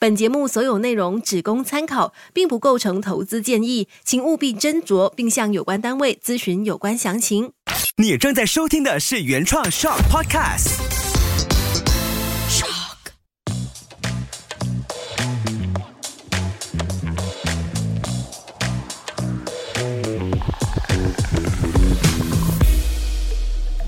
本节目所有内容只供参考，并不构成投资建议，请务必斟酌并向有关单位咨询有关详情。你正在收听的是原创 Shock Podcast。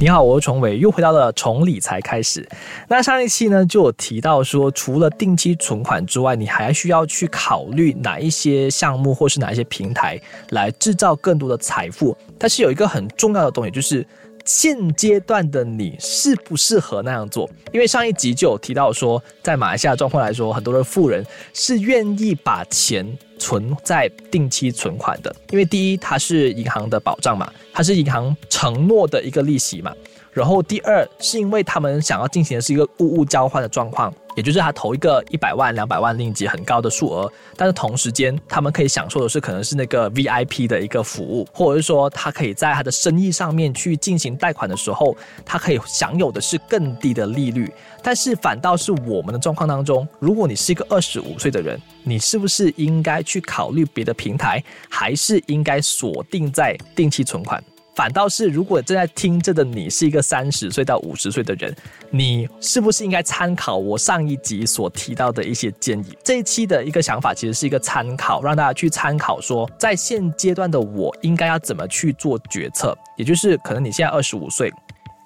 你好，我是崇伟，又回到了从理财开始。那上一期呢，就有提到说，除了定期存款之外，你还需要去考虑哪一些项目或是哪一些平台来制造更多的财富。但是有一个很重要的东西，就是现阶段的你适不适合那样做？因为上一集就有提到说，在马来西亚状况来说，很多的富人是愿意把钱。存在定期存款的，因为第一，它是银行的保障嘛，它是银行承诺的一个利息嘛。然后第二，是因为他们想要进行的是一个物物交换的状况，也就是他投一个一百万、两百万令吉很高的数额，但是同时间他们可以享受的是可能是那个 VIP 的一个服务，或者是说他可以在他的生意上面去进行贷款的时候，他可以享有的是更低的利率。但是反倒是我们的状况当中，如果你是一个二十五岁的人，你是不是应该去考虑别的平台，还是应该锁定在定期存款？反倒是，如果正在听着的你是一个三十岁到五十岁的人，你是不是应该参考我上一集所提到的一些建议？这一期的一个想法其实是一个参考，让大家去参考说，在现阶段的我应该要怎么去做决策，也就是可能你现在二十五岁，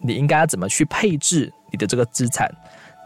你应该要怎么去配置你的这个资产？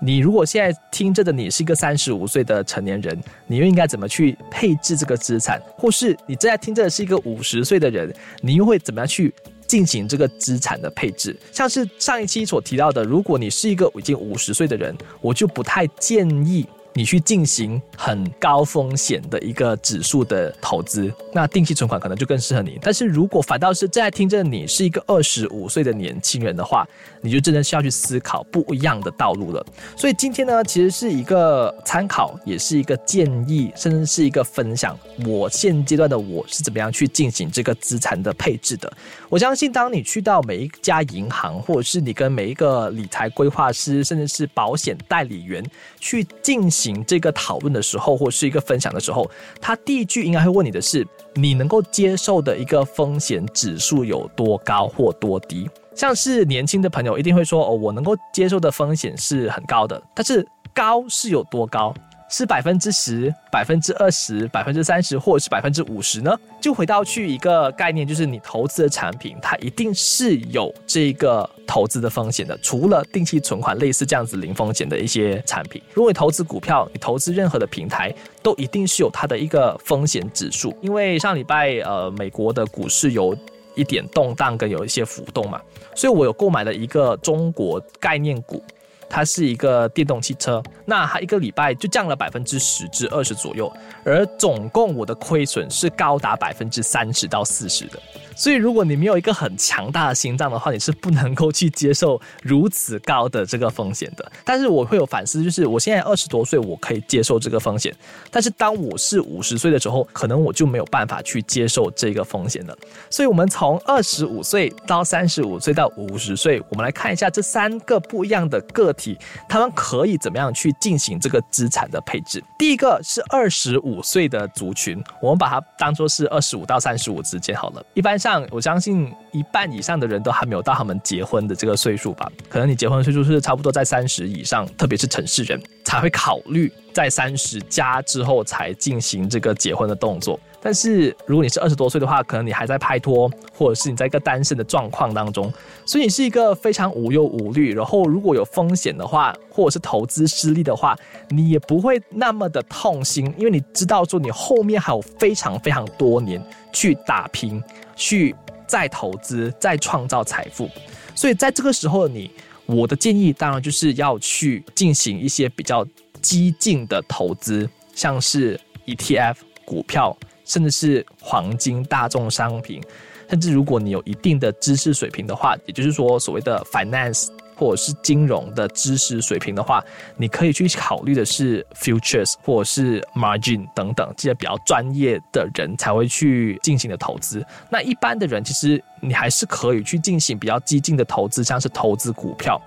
你如果现在听着的你是一个三十五岁的成年人，你又应该怎么去配置这个资产？或是你正在听着的是一个五十岁的人，你又会怎么样去？进行这个资产的配置，像是上一期所提到的，如果你是一个已经五十岁的人，我就不太建议。你去进行很高风险的一个指数的投资，那定期存款可能就更适合你。但是如果反倒是正在听着你是一个二十五岁的年轻人的话，你就真的需要去思考不一样的道路了。所以今天呢，其实是一个参考，也是一个建议，甚至是一个分享。我现阶段的我是怎么样去进行这个资产的配置的？我相信，当你去到每一家银行，或者是你跟每一个理财规划师，甚至是保险代理员去进行。这个讨论的时候，或是一个分享的时候，他第一句应该会问你的是：你能够接受的一个风险指数有多高或多低？像是年轻的朋友一定会说：哦，我能够接受的风险是很高的，但是高是有多高？是百分之十、百分之二十、百分之三十，或者是百分之五十呢？就回到去一个概念，就是你投资的产品，它一定是有这个投资的风险的。除了定期存款类似这样子零风险的一些产品，如果你投资股票，你投资任何的平台，都一定是有它的一个风险指数。因为上礼拜呃，美国的股市有一点动荡跟有一些浮动嘛，所以我有购买了一个中国概念股。它是一个电动汽车，那它一个礼拜就降了百分之十至二十左右，而总共我的亏损是高达百分之三十到四十的。所以，如果你没有一个很强大的心脏的话，你是不能够去接受如此高的这个风险的。但是，我会有反思，就是我现在二十多岁，我可以接受这个风险；但是，当我是五十岁的时候，可能我就没有办法去接受这个风险了。所以，我们从二十五岁到三十五岁到五十岁，我们来看一下这三个不一样的个体，他们可以怎么样去进行这个资产的配置。第一个是二十五岁的族群，我们把它当做是二十五到三十五之间好了，一般。上，我相信一半以上的人都还没有到他们结婚的这个岁数吧？可能你结婚的岁数是差不多在三十以上，特别是城市人才会考虑在三十加之后才进行这个结婚的动作。但是如果你是二十多岁的话，可能你还在拍拖，或者是你在一个单身的状况当中，所以你是一个非常无忧无虑。然后如果有风险的话，或者是投资失利的话，你也不会那么的痛心，因为你知道说你后面还有非常非常多年去打拼。去再投资、再创造财富，所以在这个时候，你我的建议当然就是要去进行一些比较激进的投资，像是 ETF、股票，甚至是黄金、大众商品，甚至如果你有一定的知识水平的话，也就是说所谓的 finance。或者是金融的知识水平的话，你可以去考虑的是 futures 或者是 margin 等等这些比较专业的人才会去进行的投资。那一般的人其实你还是可以去进行比较激进的投资，像是投资股票，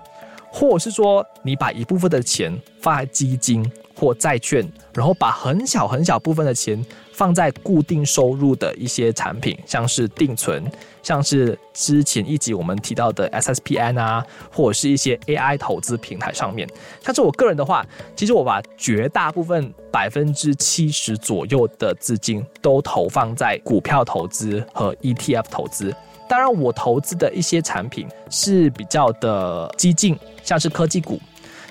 或者是说你把一部分的钱放在基金或债券，然后把很小很小部分的钱放在固定收入的一些产品，像是定存，像是之前一集我们提到的 SSPN 啊，或者是一些 AI 投资平台上面。像是我个人的话，其实我把绝大部分百分之七十左右的资金都投放在股票投资和 ETF 投资。当然，我投资的一些产品是比较的激进，像是科技股，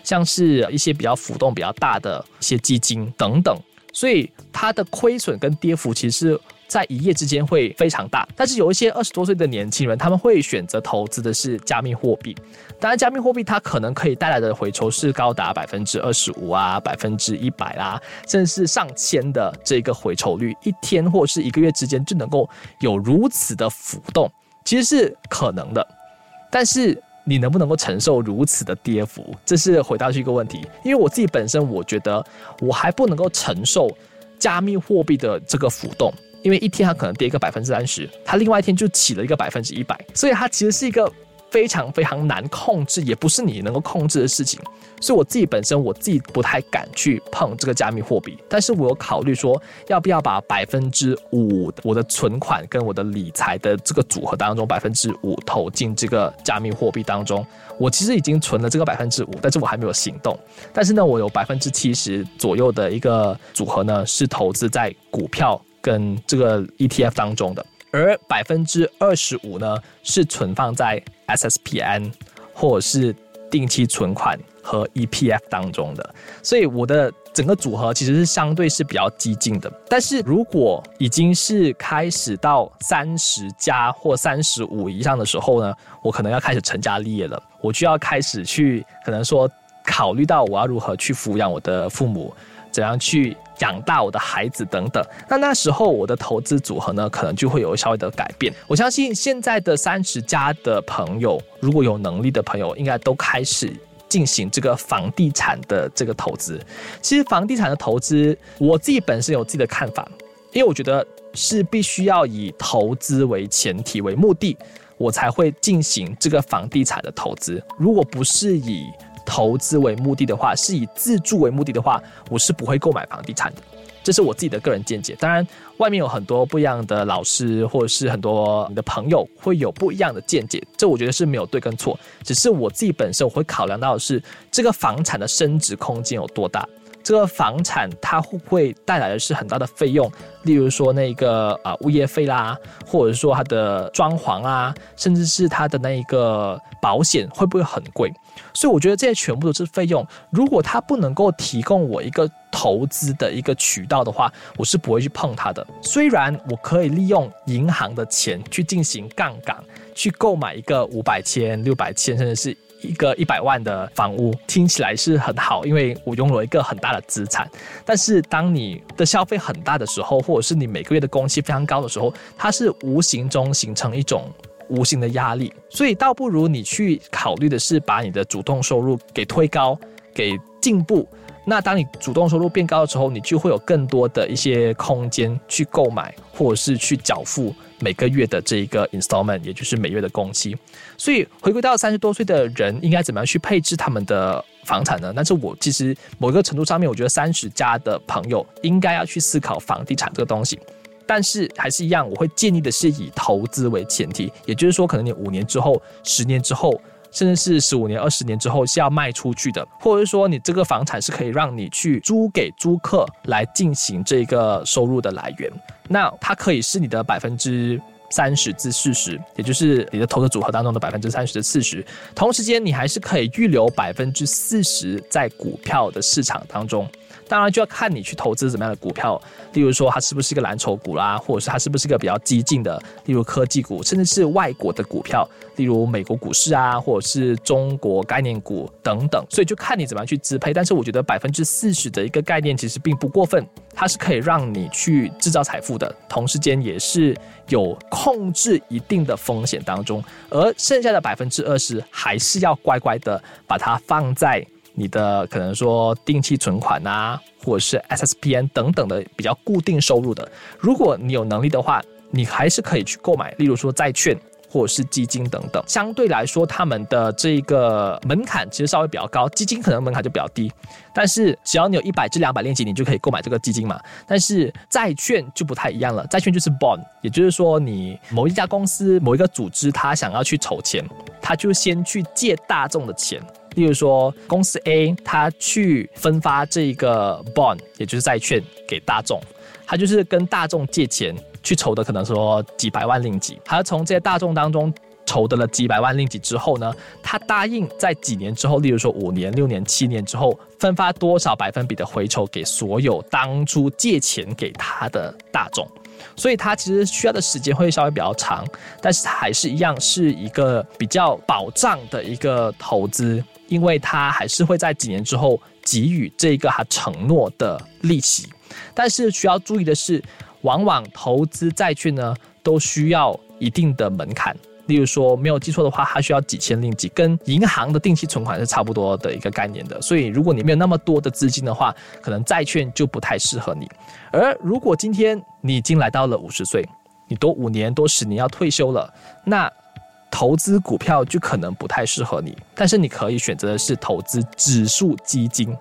像是一些比较浮动比较大的一些基金等等，所以它的亏损跟跌幅其实在一夜之间会非常大。但是有一些二十多岁的年轻人，他们会选择投资的是加密货币。当然，加密货币它可能可以带来的回酬是高达百分之二十五啊，百分之一百啦，甚至是上千的这个回酬率，一天或是一个月之间就能够有如此的浮动。其实是可能的，但是你能不能够承受如此的跌幅，这是回答出一个问题。因为我自己本身，我觉得我还不能够承受加密货币的这个浮动，因为一天它可能跌一个百分之三十，它另外一天就起了一个百分之一百，所以它其实是一个。非常非常难控制，也不是你能够控制的事情，所以我自己本身我自己不太敢去碰这个加密货币。但是我有考虑说，要不要把百分之五我的存款跟我的理财的这个组合当中百分之五投进这个加密货币当中。我其实已经存了这个百分之五，但是我还没有行动。但是呢，我有百分之七十左右的一个组合呢，是投资在股票跟这个 ETF 当中的。而百分之二十五呢，是存放在 SSPN 或者是定期存款和 EPF 当中的，所以我的整个组合其实是相对是比较激进的。但是如果已经是开始到三十加或三十五以上的时候呢，我可能要开始成家立业了，我就要开始去可能说考虑到我要如何去抚养我的父母。怎样去养大我的孩子等等？那那时候我的投资组合呢，可能就会有稍微的改变。我相信现在的三十家的朋友，如果有能力的朋友，应该都开始进行这个房地产的这个投资。其实房地产的投资，我自己本身有自己的看法，因为我觉得是必须要以投资为前提为目的，我才会进行这个房地产的投资。如果不是以投资为目的的话，是以自住为目的的话，我是不会购买房地产的。这是我自己的个人见解。当然，外面有很多不一样的老师，或者是很多你的朋友会有不一样的见解。这我觉得是没有对跟错，只是我自己本身我会考量到的是这个房产的升值空间有多大。这个房产它会不会带来的是很大的费用？例如说那个啊物业费啦，或者说它的装潢啊，甚至是它的那一个保险会不会很贵？所以我觉得这些全部都是费用。如果它不能够提供我一个投资的一个渠道的话，我是不会去碰它的。虽然我可以利用银行的钱去进行杠杆，去购买一个五百千、六百千，甚至是。一个一百万的房屋听起来是很好，因为我拥有一个很大的资产。但是当你的消费很大的时候，或者是你每个月的工期非常高的时候，它是无形中形成一种无形的压力。所以倒不如你去考虑的是把你的主动收入给推高，给进步。那当你主动收入变高的时候，你就会有更多的一些空间去购买，或者是去缴付每个月的这一个 installment，也就是每月的工期。所以回归到三十多岁的人，应该怎么样去配置他们的房产呢？但是我其实某一个程度上面，我觉得三十加的朋友应该要去思考房地产这个东西。但是还是一样，我会建议的是以投资为前提，也就是说，可能你五年之后、十年之后。甚至是十五年、二十年之后是要卖出去的，或者是说你这个房产是可以让你去租给租客来进行这个收入的来源，那它可以是你的百分之三十至四十，也就是你的投资组合当中的百分之三十至四十。同时间，你还是可以预留百分之四十在股票的市场当中。当然就要看你去投资怎么样的股票，例如说它是不是一个蓝筹股啦，或者是它是不是一个比较激进的，例如科技股，甚至是外国的股票，例如美国股市啊，或者是中国概念股等等。所以就看你怎么样去支配。但是我觉得百分之四十的一个概念其实并不过分，它是可以让你去制造财富的，同时间也是有控制一定的风险当中，而剩下的百分之二十还是要乖乖的把它放在。你的可能说定期存款啊，或者是 SSPN 等等的比较固定收入的，如果你有能力的话，你还是可以去购买，例如说债券，或者是基金等等，相对来说，他们的这个门槛其实稍微比较高，基金可能门槛就比较低。但是只要你有一百至两百链接，你就可以购买这个基金嘛。但是债券就不太一样了，债券就是 bond，也就是说你某一家公司、某一个组织，他想要去筹钱，他就先去借大众的钱。例如说，公司 A 他去分发这个 bond，也就是债券给大众，他就是跟大众借钱去筹的，可能说几百万令吉，他从这些大众当中。筹得了几百万令吉之后呢，他答应在几年之后，例如说五年、六年、七年之后，分发多少百分比的回酬给所有当初借钱给他的大众。所以，他其实需要的时间会稍微比较长，但是他还是一样是一个比较保障的一个投资，因为他还是会在几年之后给予这个他承诺的利息。但是需要注意的是，往往投资债券呢，都需要一定的门槛。例如说，没有记错的话，它需要几千令吉，跟银行的定期存款是差不多的一个概念的。所以，如果你没有那么多的资金的话，可能债券就不太适合你。而如果今天你已经来到了五十岁，你多五年多十年要退休了，那投资股票就可能不太适合你。但是你可以选择的是投资指数基金。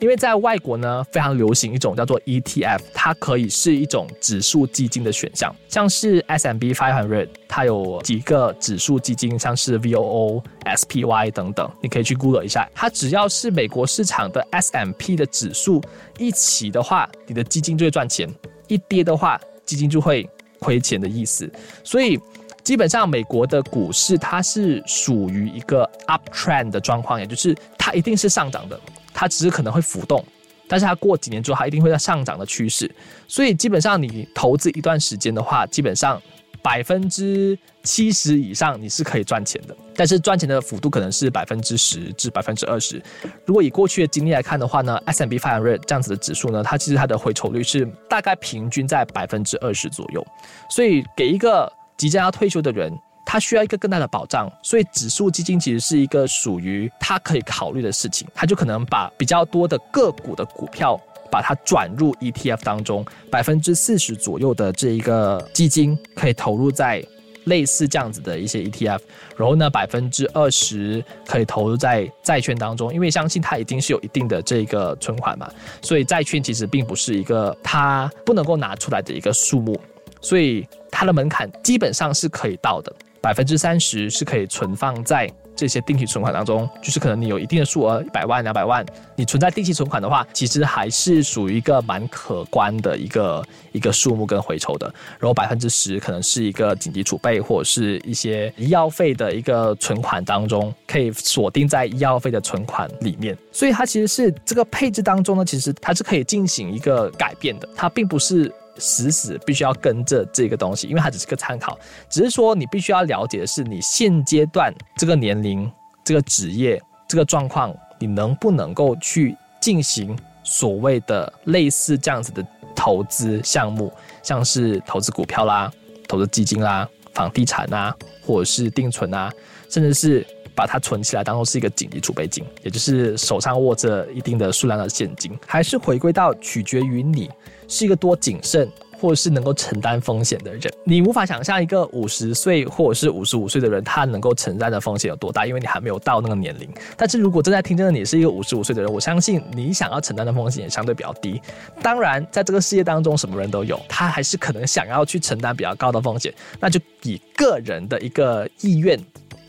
因为在外国呢，非常流行一种叫做 ETF，它可以是一种指数基金的选项，像是 S&P 500，它有几个指数基金，像是 VOO、SPY 等等，你可以去 Google 一下。它只要是美国市场的 S&P 的指数一起的话，你的基金就会赚钱；一跌的话，基金就会亏钱的意思。所以基本上美国的股市它是属于一个 uptrend 的状况，也就是它一定是上涨的。它只是可能会浮动，但是它过几年之后，它一定会在上涨的趋势。所以基本上你投资一段时间的话，基本上百分之七十以上你是可以赚钱的。但是赚钱的幅度可能是百分之十至百分之二十。如果以过去的经历来看的话呢，S&P 500这样子的指数呢，它其实它的回酬率是大概平均在百分之二十左右。所以给一个即将要退休的人。它需要一个更大的保障，所以指数基金其实是一个属于他可以考虑的事情。他就可能把比较多的个股的股票，把它转入 ETF 当中，百分之四十左右的这一个基金可以投入在类似这样子的一些 ETF，然后呢，百分之二十可以投入在债券当中，因为相信它已经是有一定的这个存款嘛，所以债券其实并不是一个它不能够拿出来的一个数目，所以它的门槛基本上是可以到的。百分之三十是可以存放在这些定期存款当中，就是可能你有一定的数额，一百万、两百万，你存在定期存款的话，其实还是属于一个蛮可观的一个一个数目跟回酬的。然后百分之十可能是一个紧急储备或者是一些医药费的一个存款当中，可以锁定在医药费的存款里面。所以它其实是这个配置当中呢，其实它是可以进行一个改变的，它并不是。死死必须要跟着这个东西，因为它只是个参考，只是说你必须要了解的是你现阶段这个年龄、这个职业、这个状况，你能不能够去进行所谓的类似这样子的投资项目，像是投资股票啦、投资基金啦、房地产啊，或者是定存啊，甚至是把它存起来当做是一个紧急储备金，也就是手上握着一定的数量的现金，还是回归到取决于你。是一个多谨慎，或者是能够承担风险的人。你无法想象一个五十岁或者是五十五岁的人，他能够承担的风险有多大，因为你还没有到那个年龄。但是如果正在听证的你是一个五十五岁的人，我相信你想要承担的风险也相对比较低。当然，在这个世界当中，什么人都有，他还是可能想要去承担比较高的风险，那就以个人的一个意愿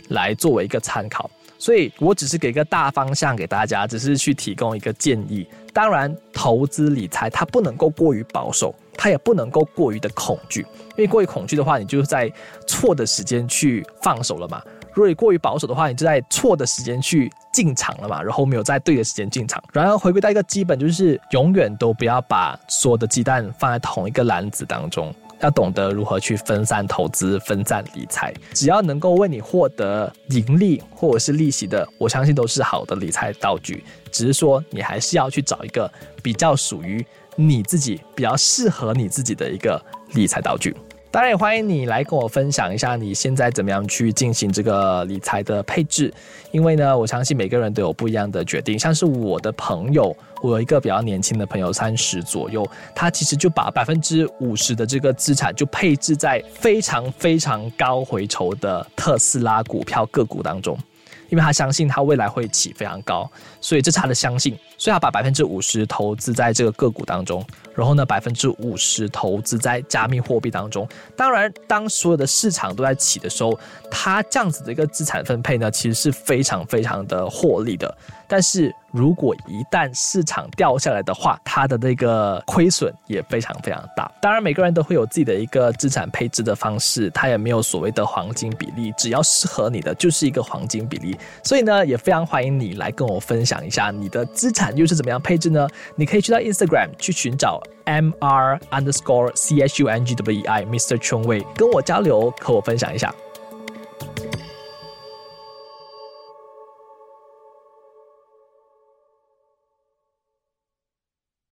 来作为一个参考。所以我只是给一个大方向给大家，只是去提供一个建议。当然，投资理财它不能够过于保守，它也不能够过于的恐惧。因为过于恐惧的话，你就是在错的时间去放手了嘛；如果你过于保守的话，你就在错的时间去进场了嘛，然后没有在对的时间进场。然后回归到一个基本，就是永远都不要把所有的鸡蛋放在同一个篮子当中。要懂得如何去分散投资、分散理财，只要能够为你获得盈利或者是利息的，我相信都是好的理财道具。只是说，你还是要去找一个比较属于你自己、比较适合你自己的一个理财道具。当然也欢迎你来跟我分享一下你现在怎么样去进行这个理财的配置，因为呢，我相信每个人都有不一样的决定。像是我的朋友，我有一个比较年轻的朋友，三十左右，他其实就把百分之五十的这个资产就配置在非常非常高回酬的特斯拉股票个股当中。因为他相信他未来会起非常高，所以这是他的相信，所以他把百分之五十投资在这个个股当中，然后呢百分之五十投资在加密货币当中。当然，当所有的市场都在起的时候，他这样子的一个资产分配呢，其实是非常非常的获利的。但是如果一旦市场掉下来的话，它的那个亏损也非常非常大。当然，每个人都会有自己的一个资产配置的方式，它也没有所谓的黄金比例，只要适合你的就是一个黄金比例。所以呢，也非常欢迎你来跟我分享一下你的资产又是怎么样配置呢？你可以去到 Instagram 去寻找 M R underscore C H U N G W E I Mr. Chong Wei，跟我交流，和我分享一下。